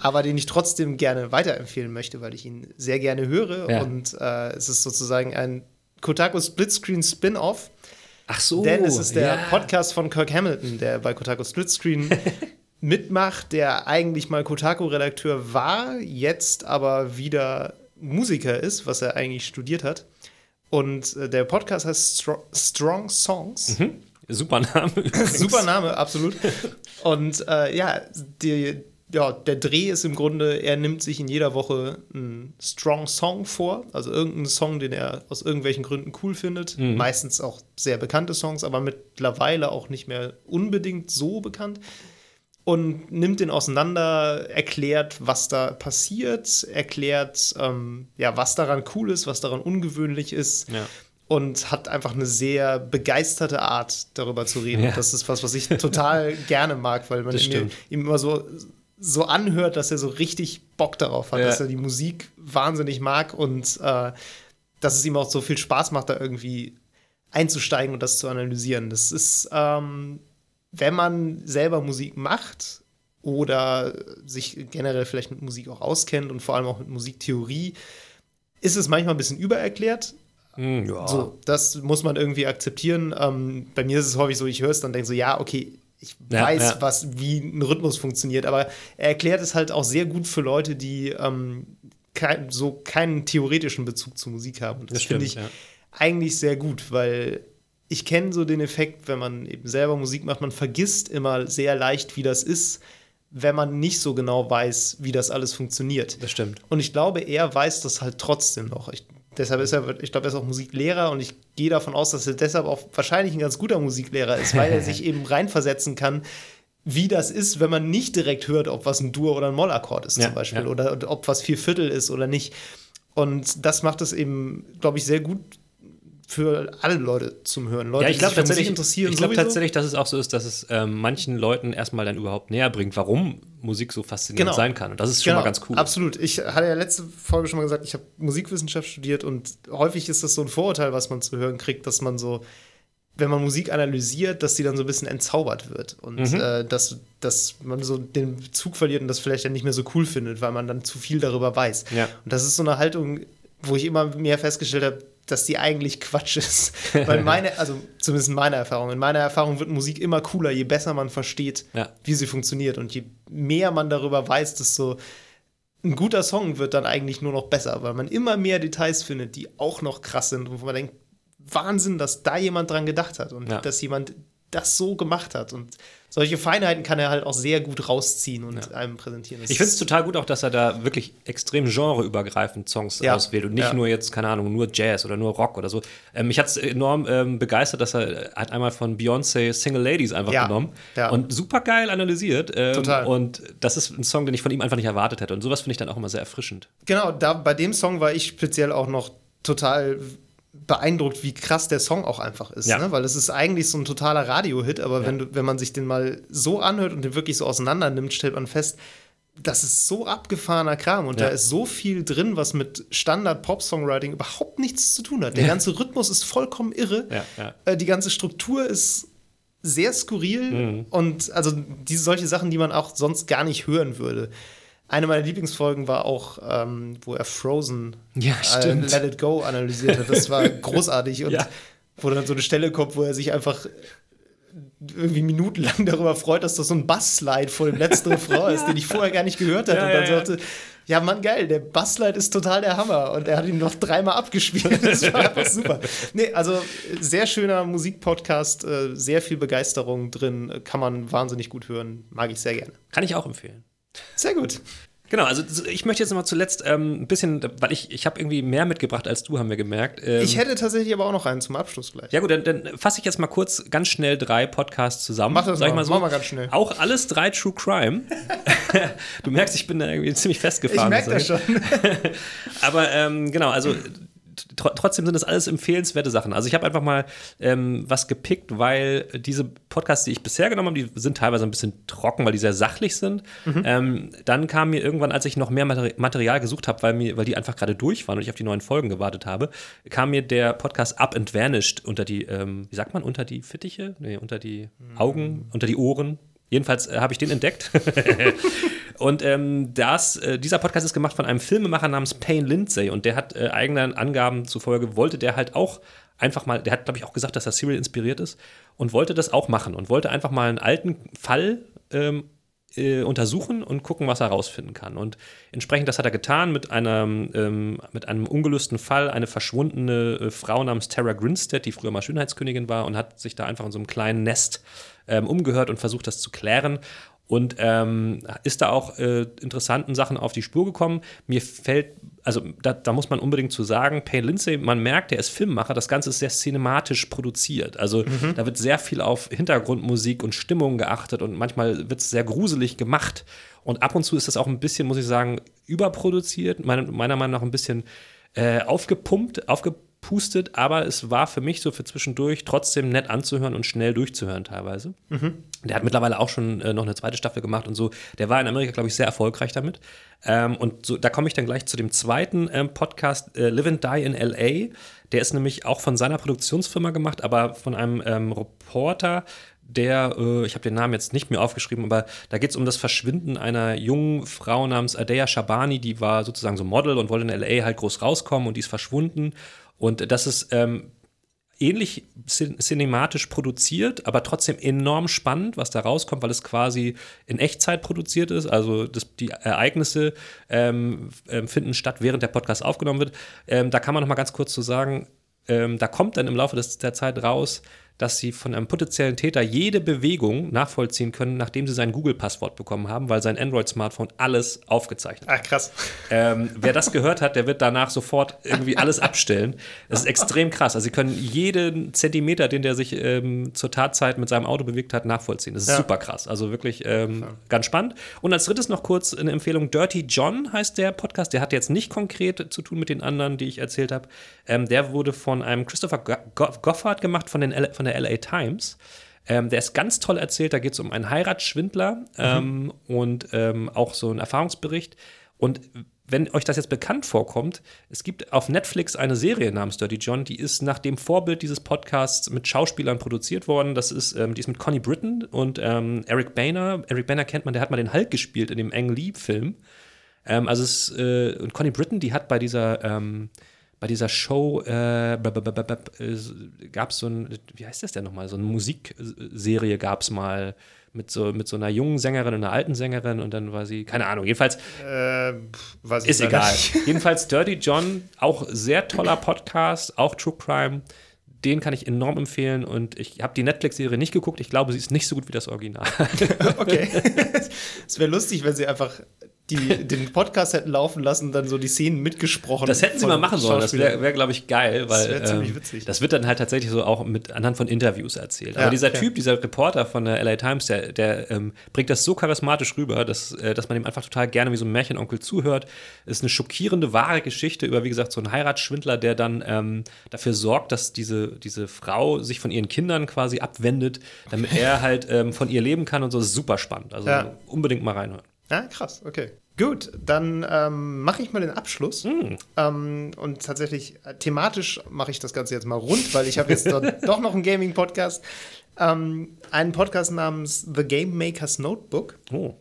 aber den ich trotzdem gerne weiterempfehlen möchte, weil ich ihn sehr gerne höre. Ja. Und äh, es ist sozusagen ein Kotaku Splitscreen Spin-off. Ach so. Denn es ist der ja. Podcast von Kirk Hamilton, der bei Kotaku Splitscreen *laughs* mitmacht, der eigentlich mal Kotaku-Redakteur war, jetzt aber wieder Musiker ist, was er eigentlich studiert hat. Und äh, der Podcast heißt Stro Strong Songs. Super Name. *laughs* Super Name, absolut. Und äh, ja, die, ja, der Dreh ist im Grunde, er nimmt sich in jeder Woche einen Strong Song vor, also irgendeinen Song, den er aus irgendwelchen Gründen cool findet. Meistens auch sehr bekannte Songs, aber mittlerweile auch nicht mehr unbedingt so bekannt. Und nimmt den auseinander, erklärt, was da passiert, erklärt, ähm, ja, was daran cool ist, was daran ungewöhnlich ist Ja. und hat einfach eine sehr begeisterte Art, darüber zu reden. Ja. Das ist was, was ich total *laughs* gerne mag, weil man ihm, ihm immer so, so anhört, dass er so richtig Bock darauf hat, Ja. dass er die Musik wahnsinnig mag und äh, dass es ihm auch so viel Spaß macht, da irgendwie einzusteigen und das zu analysieren. Das ist, ähm, wenn man selber Musik macht oder sich generell vielleicht mit Musik auch auskennt und vor allem auch mit Musiktheorie, ist es manchmal ein bisschen übererklärt, Hm, ja. so, das muss man irgendwie akzeptieren. Ähm, bei mir ist es häufig so, ich höre es dann denke so, ja, okay, ich Ja, weiß, ja. was, wie ein Rhythmus funktioniert, aber er erklärt es halt auch sehr gut für Leute, die ähm, kein, so keinen theoretischen Bezug zu Musik haben. Und das, Das finde ich ja. eigentlich sehr gut, weil ich kenne so den Effekt, wenn man eben selber Musik macht, man vergisst immer sehr leicht, wie das ist, wenn man nicht so genau weiß, wie das alles funktioniert. Das stimmt. Und ich glaube, er weiß das halt trotzdem noch. Ich, deshalb ist er, ich glaube, er ist auch Musiklehrer und ich gehe davon aus, dass er deshalb auch wahrscheinlich ein ganz guter Musiklehrer ist, weil er *laughs* sich eben reinversetzen kann, wie das ist, wenn man nicht direkt hört, ob was ein Dur- oder ein Mollakkord ist Ja, zum Beispiel ja. oder ob was vier Viertel ist oder nicht. Und das macht es eben, glaube ich, sehr gut für alle Leute zum Hören. Leute, Ja, ich die glaube tatsächlich, interessieren ich glaube tatsächlich, dass es auch so ist, dass es ähm, manchen Leuten erstmal dann überhaupt näher bringt, warum Musik so faszinierend Genau. sein kann. Und das ist schon Genau, mal ganz cool. Absolut. Ich hatte ja letzte Folge schon mal gesagt, ich habe Musikwissenschaft studiert und häufig ist das so ein Vorurteil, was man zu hören kriegt, dass man so, wenn man Musik analysiert, dass die dann so ein bisschen entzaubert wird und Mhm. äh, dass, dass man so den Bezug verliert und das vielleicht dann nicht mehr so cool findet, weil man dann zu viel darüber weiß. Ja. Und das ist so eine Haltung, wo ich immer mehr festgestellt habe, dass die eigentlich Quatsch ist. *laughs* Weil meine, also zumindest in meiner Erfahrung, in meiner Erfahrung wird Musik immer cooler, je besser man versteht, Ja. wie sie funktioniert. Und je mehr man darüber weiß, desto ein guter Song wird dann eigentlich nur noch besser, weil man immer mehr Details findet, die auch noch krass sind und wo man denkt, Wahnsinn, dass da jemand dran gedacht hat und Ja. dass jemand das so gemacht hat. Und solche Feinheiten kann er halt auch sehr gut rausziehen und einem präsentieren. Das Ich finde es total gut auch, dass er da wirklich extrem genreübergreifend Songs Ja. auswählt und nicht Ja. nur jetzt, keine Ahnung, nur Jazz oder nur Rock oder so. Ähm, mich hat es enorm ähm, begeistert, dass er hat einmal von Beyoncé Single Ladies einfach Ja. genommen Ja. und super geil analysiert. Ähm, Total. Und das ist ein Song, den ich von ihm einfach nicht erwartet hätte. Und sowas finde ich dann auch immer sehr erfrischend. Genau, da bei dem Song war ich speziell auch noch total beeindruckt, wie krass der Song auch einfach ist. Ja. Ne? Weil es ist eigentlich so ein totaler Radio-Hit, aber wenn, du, wenn man sich den mal so anhört und den wirklich so auseinander nimmt, stellt man fest, das ist so abgefahrener Kram und Ja. da ist so viel drin, was mit Standard-Pop-Songwriting überhaupt nichts zu tun hat. Der ganze Rhythmus ist vollkommen irre. Ja, ja. Äh, die ganze Struktur ist sehr skurril Mhm. und also diese solche Sachen, die man auch sonst gar nicht hören würde. Eine meiner Lieblingsfolgen war auch, ähm, wo er Frozen Ja, äh. Let It Go analysiert hat. Das war *laughs* großartig und Ja. wo dann so eine Stelle kommt, wo er sich einfach irgendwie minutenlang *laughs* darüber freut, dass das so ein Bassslide vor dem letzten *laughs* Refrain ist, den ich vorher gar nicht gehört hatte. Ja, und dann ja, ja. sagte, ja, Mann, geil, der Bassslide ist total der Hammer. Und er hat ihn noch dreimal abgespielt. Das war einfach super. Nee, also sehr schöner Musikpodcast, äh, sehr viel Begeisterung drin, äh, kann man wahnsinnig gut hören. Mag ich sehr gerne. Kann ich auch empfehlen. Sehr gut. Genau, also ich möchte jetzt noch mal zuletzt ähm, ein bisschen, weil ich, ich habe irgendwie mehr mitgebracht als du, haben wir gemerkt. Ähm, Ich hätte tatsächlich aber auch noch einen zum Abschluss gleich. ja gut, dann, dann fasse ich jetzt mal kurz ganz schnell drei Podcasts zusammen. Mach das Sag ich mal, mal so. mach mal ganz schnell. Auch alles drei True Crime. *laughs* du merkst, ich bin da irgendwie ziemlich Ich festgefahren. merke das sag schon. *laughs* Aber ähm, genau, also tr trotzdem sind das alles empfehlenswerte Sachen. Also ich habe einfach mal ähm, was gepickt, weil diese Podcasts, die ich bisher genommen habe, die sind teilweise ein bisschen trocken, weil die sehr sachlich sind. Ähm, dann kam mir irgendwann, als ich noch mehr Materi Material gesucht habe, weil, mir, weil die einfach gerade durch waren und ich auf die neuen Folgen gewartet habe, kam mir der Podcast Up and Vanished unter die, ähm, wie sagt man, unter die Fittiche? Nee, unter die Augen, unter die Ohren. Jedenfalls äh, habe ich den entdeckt. *laughs* Und ähm, das, äh, dieser Podcast ist gemacht von einem Filmemacher namens Payne Lindsay und der hat äh, eigenen Angaben zufolge, wollte der halt auch einfach mal, der hat, glaube ich, auch gesagt, dass er Serial inspiriert ist und wollte das auch machen und wollte einfach mal einen alten Fall ähm, äh, untersuchen und gucken, was er rausfinden kann. Und entsprechend das hat er getan mit einem, ähm, mit einem ungelösten Fall, eine verschwundene äh, Frau namens Tara Grinstead, die früher mal Schönheitskönigin war und hat sich da einfach in so einem kleinen Nest ähm, umgehört und versucht, das zu klären. Und ähm, ist da auch äh, interessanten Sachen auf die Spur gekommen. Mir fällt, also da, da muss man unbedingt zu sagen, Payne Lindsay, man merkt, der ist Filmemacher, das Ganze ist sehr cinematisch produziert. Also da wird sehr viel auf Hintergrundmusik und Stimmung geachtet und manchmal wird es sehr gruselig gemacht. Und ab und zu ist das auch ein bisschen, muss ich sagen, überproduziert, meine, meiner Meinung nach ein bisschen äh, aufgepumpt, aufgepustet, aber es war für mich so für zwischendurch trotzdem nett anzuhören und schnell durchzuhören teilweise. Der hat mittlerweile auch schon äh, noch eine zweite Staffel gemacht und so. Der war in Amerika, glaube ich, sehr erfolgreich damit. Ähm, und so, da komme ich dann gleich zu dem zweiten ähm, Podcast, äh, Live and Die in L.A. Der ist nämlich auch von seiner Produktionsfirma gemacht, aber von einem ähm, Reporter, der, äh, ich habe den Namen jetzt nicht mehr aufgeschrieben, aber da geht es um das Verschwinden einer jungen Frau namens Adea Shabani, die war sozusagen so Model und wollte in L.A. halt groß rauskommen und die ist verschwunden. Und das ist ähm, ähnlich cin cinematisch produziert, aber trotzdem enorm spannend, was da rauskommt, weil es quasi in Echtzeit produziert ist. Also das, die Ereignisse ähm, ähm, finden statt, während der Podcast aufgenommen wird. Ähm, da kann man noch mal ganz kurz zu sagen, ähm, da kommt dann im Laufe des, der Zeit raus, dass sie von einem potenziellen Täter jede Bewegung nachvollziehen können, nachdem sie sein Google-Passwort bekommen haben, weil sein Android-Smartphone alles aufgezeichnet hat. Ach, krass. Ähm, wer das gehört hat, der wird danach sofort irgendwie alles abstellen. Das ist extrem krass. Also sie können jeden Zentimeter, den der sich ähm, zur Tatzeit mit seinem Auto bewegt hat, nachvollziehen. Das ist Ja. super krass. Also wirklich ähm, ganz spannend. Und als drittes noch kurz eine Empfehlung. Dirty John heißt der Podcast. Der hat jetzt nicht konkret zu tun mit den anderen, die ich erzählt habe. Ähm, der wurde von einem Christopher Go Go Goffard gemacht von, den L von der LA Times. Ähm, der ist ganz toll erzählt. Da geht es um einen Heiratsschwindler ähm, und ähm, auch so einen Erfahrungsbericht. Und wenn euch das jetzt bekannt vorkommt, es gibt auf Netflix eine Serie namens Dirty John, die ist nach dem Vorbild dieses Podcasts mit Schauspielern produziert worden. Das ist, ähm, die ist mit Connie Britton und ähm, Eric Boehner. Eric Boehner kennt man, der hat mal den Hulk gespielt in dem Ang Lee-Film. Ähm, also es äh, und Connie Britton, die hat bei dieser, ähm, bei dieser Show, äh, gab es so ein, wie heißt das denn nochmal, so eine Musikserie gab es mal mit so, mit so einer jungen Sängerin und einer alten Sängerin und dann war sie, keine Ahnung, jedenfalls Äh, ist egal. nicht. *laughs* Jedenfalls Dirty John, auch sehr toller Podcast, auch True Crime. Den kann ich enorm empfehlen und ich habe die Netflix-Serie nicht geguckt. Ich glaube, sie ist nicht so gut wie das Original. *laughs* Okay. *laughs* Es wäre lustig, wenn sie einfach die, den Podcast hätten laufen lassen, dann so die Szenen mitgesprochen. Das hätten sie mal machen sollen. Das wäre, wär, glaube ich, geil, weil ziemlich ähm, das wird dann halt tatsächlich so auch mit anhand von Interviews erzählt. Ja, Aber dieser okay. Typ, dieser Reporter von der LA Times, der, der ähm, bringt das so charismatisch rüber, dass, äh, dass man ihm einfach total gerne wie so ein Märchenonkel zuhört. Ist eine schockierende, wahre Geschichte über, wie gesagt, so einen Heiratsschwindler, der dann ähm, dafür sorgt, dass diese, diese Frau sich von ihren Kindern quasi abwendet, damit er halt ähm, von ihr leben kann und so. Das ist super spannend. Also Ja. unbedingt mal reinhören. Ja, krass, okay. Gut, dann ähm, mache ich mal den Abschluss. Hm. Ähm, und tatsächlich äh, thematisch mache ich das Ganze jetzt mal rund, weil ich habe jetzt doch, *laughs* doch noch einen Gaming-Podcast. Ähm, einen Podcast namens The Game Maker's Notebook. Oh.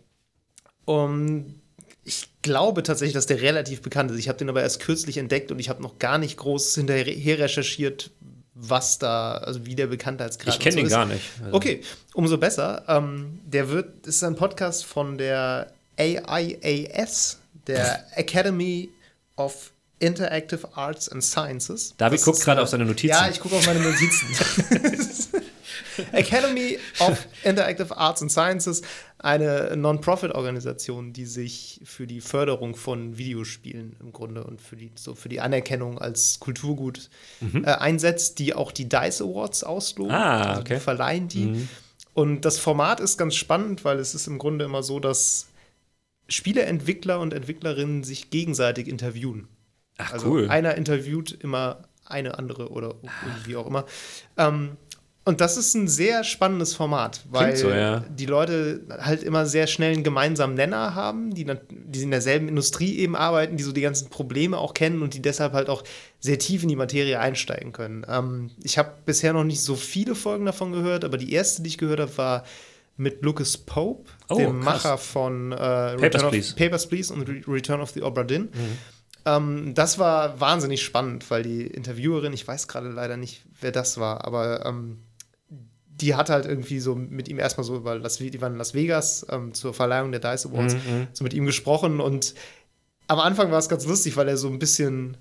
Um, ich glaube tatsächlich, dass der relativ bekannt ist. Ich habe den aber erst kürzlich entdeckt und ich habe noch gar nicht groß hinterher recherchiert, was da, also wie der Bekanntheitsgrad Ich kenne und den so gar ist. nicht. Also- Okay, umso besser. Ähm, der wird, ist ein Podcast von der AIAS, der Academy of Interactive Arts and Sciences. David Das guckt gerade auf seine Notizen. Ja, ich gucke auf meine Notizen. *laughs* Academy of Interactive Arts and Sciences, eine Non-Profit-Organisation, die sich für die Förderung von Videospielen im Grunde und für die, so für die Anerkennung als Kulturgut äh, einsetzt, die auch die DICE Awards ausloben. Mhm. Ah, also okay. Die verleihen die. Und das Format ist ganz spannend, weil es ist im Grunde immer so, dass Spieleentwickler und Entwicklerinnen sich gegenseitig interviewen. Ach, Also cool. einer interviewt immer eine andere oder wie auch immer. Ähm, und das ist ein sehr spannendes Format, weil so, ja. die Leute halt immer sehr schnell einen gemeinsamen Nenner haben, die, die in derselben Industrie eben arbeiten, die so die ganzen Probleme auch kennen und die deshalb halt auch sehr tief in die Materie einsteigen können. Ähm, ich habe bisher noch nicht so viele Folgen davon gehört, aber die erste, die ich gehört habe, war mit Lucas Pope, Oh, dem krass. Macher von äh, Papers, Please. of, Papers, Please und Re Return of the Obra Dinn. Mhm. Ähm, das war wahnsinnig spannend, weil die Interviewerin, ich weiß gerade leider nicht, wer das war, aber ähm, die hat halt irgendwie so mit ihm erstmal so über Las, die waren in Las Vegas ähm, zur Verleihung der Dice Awards, Mhm, so mit ihm gesprochen und am Anfang war es ganz lustig, weil er so ein bisschen,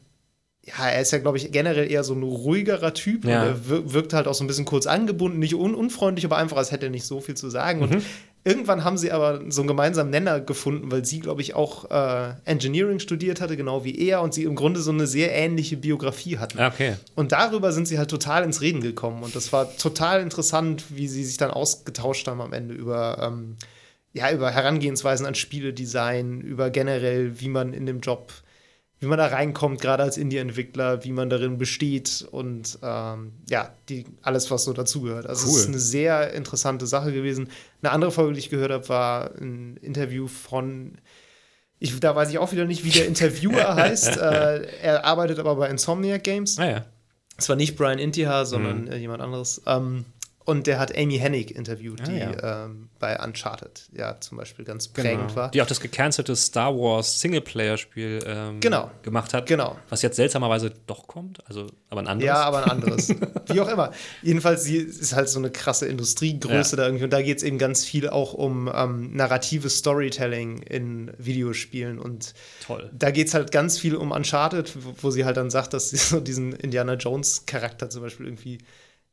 ja, er ist ja, glaube ich, generell eher so ein ruhigerer Typ Ja. er wir wirkt halt auch so ein bisschen kurz angebunden, nicht un unfreundlich, aber einfach, als hätte er nicht so viel zu sagen. Mhm. Und irgendwann haben sie aber so einen gemeinsamen Nenner gefunden, weil sie, glaube ich, auch äh, Engineering studiert hatte, genau wie er, und sie im Grunde so eine sehr ähnliche Biografie hatten. Ah, okay. Und darüber sind sie halt total ins Reden gekommen. Und das war total interessant, wie sie sich dann ausgetauscht haben am Ende über, ähm, ja, über Herangehensweisen an Spieledesign, über generell, wie man in dem Job, wie man da reinkommt, gerade als Indie-Entwickler, wie man darin besteht und ähm, ja, die, alles, was so dazugehört. Also es Cool. ist eine sehr interessante Sache gewesen. Eine andere Folge, die ich gehört habe, war ein Interview von ich, da weiß ich auch wieder nicht, wie der Interviewer *laughs* heißt. Äh, er arbeitet aber bei Insomniac Games. Ah ja. Es war nicht Brian Intihar, Mhm. sondern äh, jemand anderes. Ähm, und der hat Amy Hennig interviewt, Ah, die ja. ähm, bei Uncharted ja zum Beispiel ganz prägend war. Die auch das gecancelte Star Wars Singleplayer-Spiel ähm, Genau. gemacht hat. Genau. Was jetzt seltsamerweise doch kommt. Also, aber ein anderes. Ja, aber ein anderes. *laughs* Wie auch immer. Jedenfalls, sie ist halt so eine krasse Industriegröße Ja. da irgendwie. Und da geht es eben ganz viel auch um ähm, narratives Storytelling in Videospielen. Und Toll. da geht es halt ganz viel um Uncharted, wo, wo sie halt dann sagt, dass sie so diesen Indiana Jones-Charakter zum Beispiel irgendwie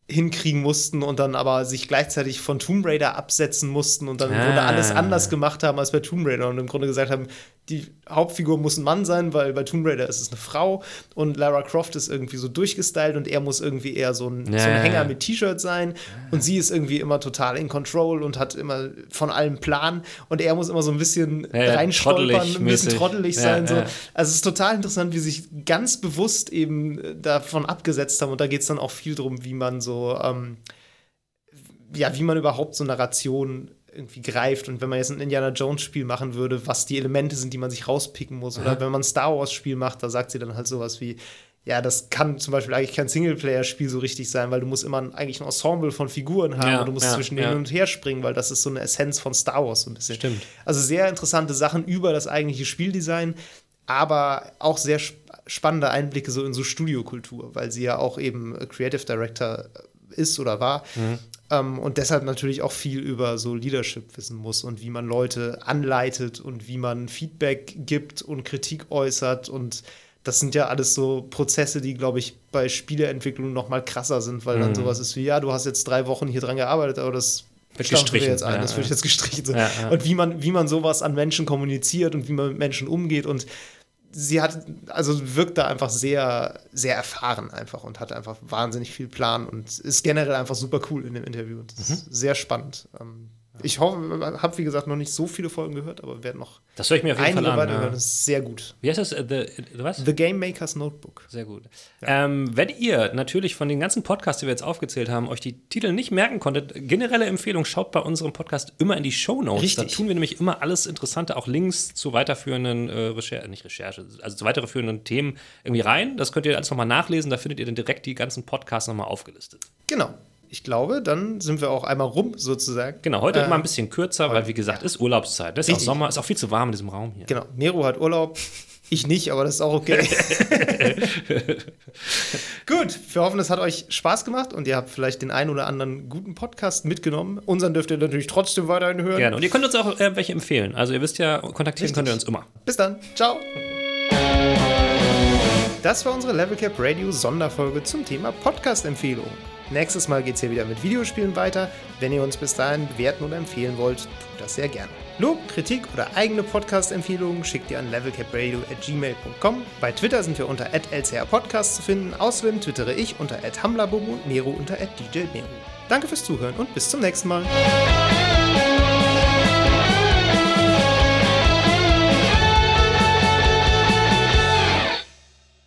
hinkriegen mussten und dann aber sich gleichzeitig von Tomb Raider absetzen mussten und dann im Ah. Grunde alles anders gemacht haben als bei Tomb Raider und im Grunde gesagt haben, die Hauptfigur muss ein Mann sein, weil bei Tomb Raider ist es eine Frau und Lara Croft ist irgendwie so durchgestylt und er muss irgendwie eher so ein, so Ja. ein Hänger mit T-Shirt sein und sie ist irgendwie immer total in Control und hat immer von allem Plan und er muss immer so ein bisschen Ja, reinstolpern, ein bisschen trottelig Ja, sein. so. ja. Also es ist total interessant, wie sie sich ganz bewusst eben davon abgesetzt haben. Und da geht es dann auch viel darum, wie man so, ähm, ja, wie man überhaupt so Narration irgendwie greift. Und wenn man jetzt ein Indiana Jones-Spiel machen würde, was die Elemente sind, die man sich rauspicken muss. Oder wenn man ein Star Wars-Spiel macht, da sagt sie dann halt sowas wie, ja, das kann zum Beispiel eigentlich kein Singleplayer-Spiel so richtig sein, weil du musst immer ein, eigentlich ein Ensemble von Figuren haben Ja, und du musst ja, zwischen ja. hin und her springen, weil das ist so eine Essenz von Star Wars so ein bisschen. Stimmt. Also sehr interessante Sachen über das eigentliche Spieldesign, aber auch sehr sp spannende Einblicke so in so Studiokultur, weil sie ja auch eben Creative Director ist oder war. Ähm, und deshalb natürlich auch viel über so Leadership wissen muss und wie man Leute anleitet und wie man Feedback gibt und Kritik äußert und das sind ja alles so Prozesse, die, glaube ich, bei Spieleentwicklung noch mal krasser sind, weil dann sowas ist wie, ja, du hast jetzt drei Wochen hier dran gearbeitet, aber das Wird stampfen wir gestrichen, jetzt ein, ja, das wird jetzt gestrichen. Ja, ja. Und wie man, wie man sowas an Menschen kommuniziert und wie man mit Menschen umgeht und sie hat, also wirkt da einfach sehr, sehr erfahren einfach und hat einfach wahnsinnig viel Plan und ist generell einfach super cool in dem Interview. Und das Mhm. ist sehr spannend. Ähm, Ich hoffe, habe wie gesagt noch nicht so viele Folgen gehört, aber werde noch Das höre ich mir auf jeden Fall an. Ja. Das ist sehr gut. Wie heißt das? Äh, The, the, was? The Game Maker's Notebook. Sehr gut. Ähm, wenn ihr natürlich von den ganzen Podcasts, die wir jetzt aufgezählt haben, euch die Titel nicht merken konntet, generelle Empfehlung, schaut bei unserem Podcast immer in die Show Notes. Richtig. Da tun wir nämlich immer alles Interessante, auch Links zu weiterführenden äh, Recherche, nicht Recherche, also zu weiterführenden Themen irgendwie rein. Das könnt ihr alles nochmal nachlesen. Da findet ihr dann direkt die ganzen Podcasts nochmal aufgelistet. Genau. Ich glaube, dann sind wir auch einmal rum sozusagen. Genau, heute Äh, immer ein bisschen kürzer, weil wie gesagt, ist Urlaubszeit. Das ist auch. Sommer, ist auch viel zu warm in diesem Raum hier. Genau. Nero hat Urlaub. *laughs* Ich nicht, aber das ist auch okay. *laughs* Gut, wir hoffen, es hat euch Spaß gemacht und ihr habt vielleicht den einen oder anderen guten Podcast mitgenommen. Unseren dürft ihr natürlich trotzdem weiterhin hören. Gerne. Und ihr könnt uns auch äh, welche empfehlen. Also ihr wisst ja, kontaktieren Richtig. könnt ihr uns immer. Bis dann. Ciao. Das war unsere Level Cap Radio Sonderfolge zum Thema Podcast-Empfehlungen. Nächstes Mal geht es hier wieder mit Videospielen weiter. Wenn ihr uns bis dahin bewerten oder empfehlen wollt, tut das sehr gerne. Lob, Kritik oder eigene Podcast-Empfehlungen schickt ihr an levelcapradio.gmail.com. Bei Twitter sind wir unter lcrpodcast zu finden. Außerdem twittere ich unter hamlabobo und Nero unter djnero. Danke fürs Zuhören und bis zum nächsten Mal.